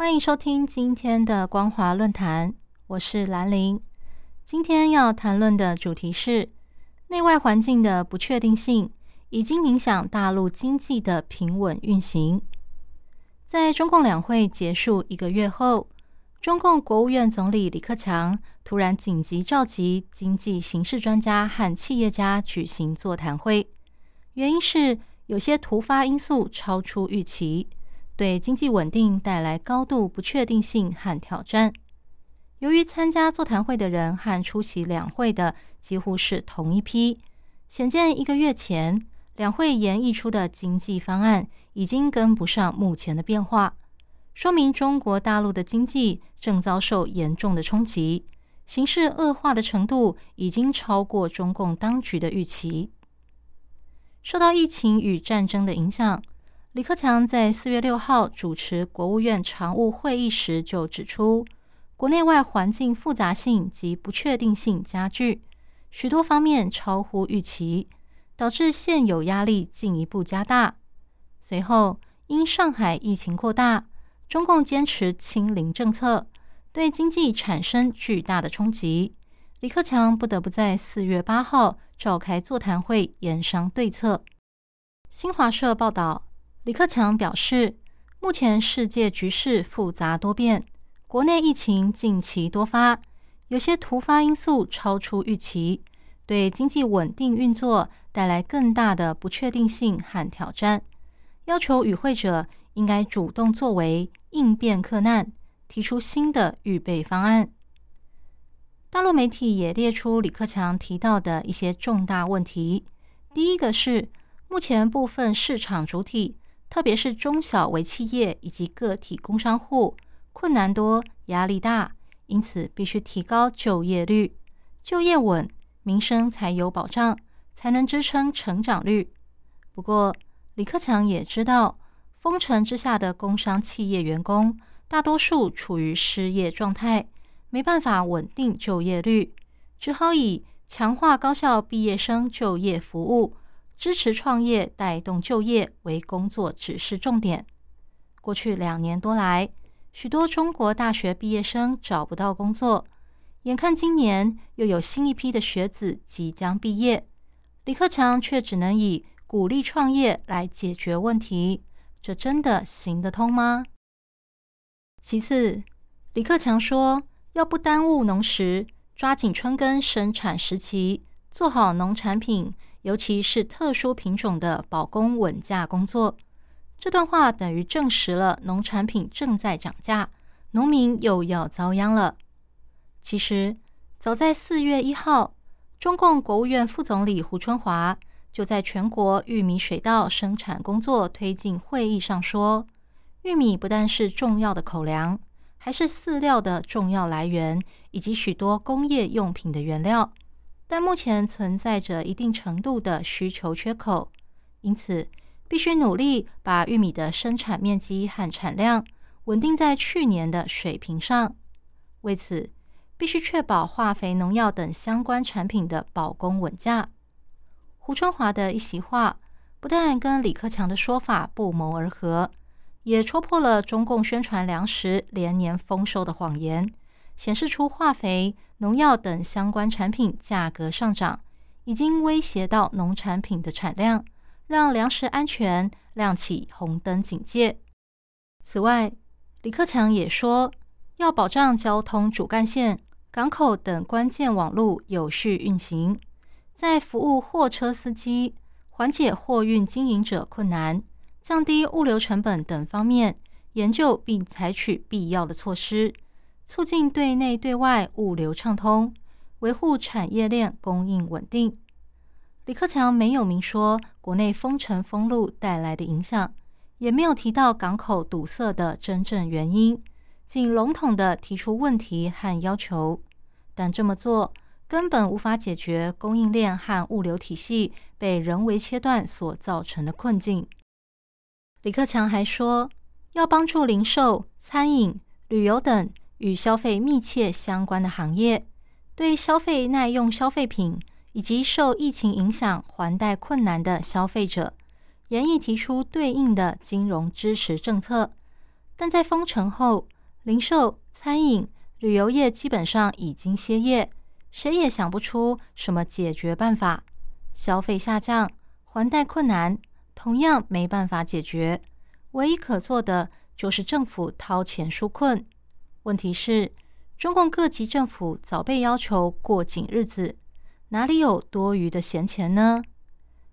欢迎收听今天的光华论坛，我是兰玲。今天要谈论的主题是内外环境的不确定性已经影响大陆经济的平稳运行。在中共两会结束一个月后，中共国务院总理李克强突然紧急召集经济形势专家和企业家举行座谈会，原因是。有些突发因素超出预期，对经济稳定带来高度不确定性和挑战。由于参加座谈会的人和出席两会的几乎是同一批，显见一个月前两会研议出的经济方案已经跟不上目前的变化，说明中国大陆的经济正遭受严重的冲击，形势恶化的程度已经超过中共当局的预期。受到疫情与战争的影响，李克强在四月六号主持国务院常务会议时就指出，国内外环境复杂性及不确定性加剧，许多方面超乎预期，导致现有压力进一步加大。随后，因上海疫情扩大，中共坚持清零政策，对经济产生巨大的冲击。李克强不得不在四月八号召开座谈会，研商对策。新华社报道，李克强表示，目前世界局势复杂多变，国内疫情近期多发，有些突发因素超出预期，对经济稳定运作带来更大的不确定性和挑战。要求与会者应该主动作为，应变克难，提出新的预备方案。大陆媒体也列出李克强提到的一些重大问题。第一个是，目前部分市场主体，特别是中小微企业以及个体工商户，困难多、压力大，因此必须提高就业率，就业稳，民生才有保障，才能支撑成长率。不过，李克强也知道，封城之下的工商企业员工，大多数处于失业状态。没办法稳定就业率，只好以强化高校毕业生就业服务、支持创业、带动就业为工作指示重点。过去两年多来，许多中国大学毕业生找不到工作，眼看今年又有新一批的学子即将毕业，李克强却只能以鼓励创业来解决问题，这真的行得通吗？其次，李克强说。要不耽误农时，抓紧春耕生产时期，做好农产品，尤其是特殊品种的保供稳价工作。这段话等于证实了农产品正在涨价，农民又要遭殃了。其实，早在四月一号，中共国务院副总理胡春华就在全国玉米水稻生产工作推进会议上说，玉米不但是重要的口粮。还是饲料的重要来源，以及许多工业用品的原料，但目前存在着一定程度的需求缺口，因此必须努力把玉米的生产面积和产量稳定在去年的水平上。为此，必须确保化肥、农药等相关产品的保供稳价。胡春华的一席话，不但跟李克强的说法不谋而合。也戳破了中共宣传粮食连年丰收的谎言，显示出化肥、农药等相关产品价格上涨，已经威胁到农产品的产量，让粮食安全亮起红灯警戒。此外，李克强也说，要保障交通主干线、港口等关键网络有序运行，在服务货车司机、缓解货运经营者困难。降低物流成本等方面研究，并采取必要的措施，促进对内对外物流畅通，维护产业链供应稳定。李克强没有明说国内封城封路带来的影响，也没有提到港口堵塞的真正原因，仅笼统的提出问题和要求，但这么做根本无法解决供应链和物流体系被人为切断所造成的困境。李克强还说，要帮助零售、餐饮、旅游等与消费密切相关的行业，对消费耐用消费品以及受疫情影响还贷困难的消费者，严议提出对应的金融支持政策。但在封城后，零售、餐饮、旅游业基本上已经歇业，谁也想不出什么解决办法。消费下降，还贷困难，同样没办法解决。唯一可做的就是政府掏钱纾困。问题是，中共各级政府早被要求过紧日子，哪里有多余的闲钱呢？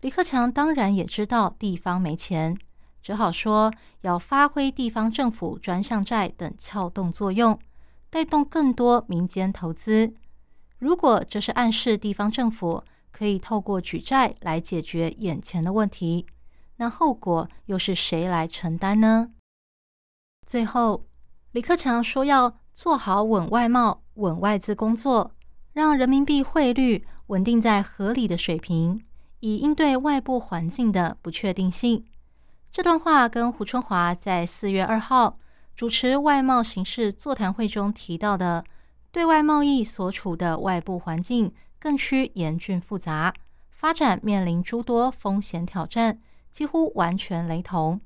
李克强当然也知道地方没钱。只好说要发挥地方政府专项债等撬动作用，带动更多民间投资。如果这是暗示地方政府可以透过举债来解决眼前的问题，那后果又是谁来承担呢？最后，李克强说要做好稳外贸、稳外资工作，让人民币汇率稳定在合理的水平，以应对外部环境的不确定性。这段话跟胡春华在四月二号主持外贸形势座谈会中提到的对外贸易所处的外部环境更趋严峻复杂，发展面临诸多风险挑战，几乎完全雷同，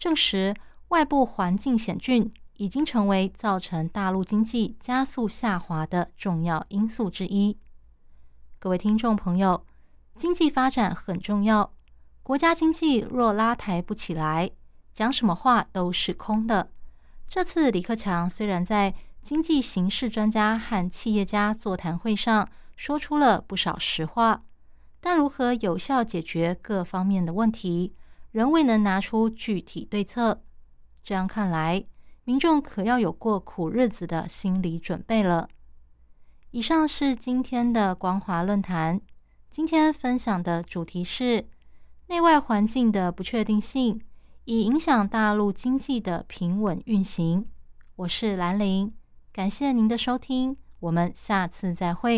证实外部环境险峻已经成为造成大陆经济加速下滑的重要因素之一。各位听众朋友，经济发展很重要。国家经济若拉抬不起来，讲什么话都是空的。这次李克强虽然在经济形势专家和企业家座谈会上说出了不少实话，但如何有效解决各方面的问题，仍未能拿出具体对策。这样看来，民众可要有过苦日子的心理准备了。以上是今天的光华论坛，今天分享的主题是。内外环境的不确定性，以影响大陆经济的平稳运行。我是兰陵，感谢您的收听，我们下次再会。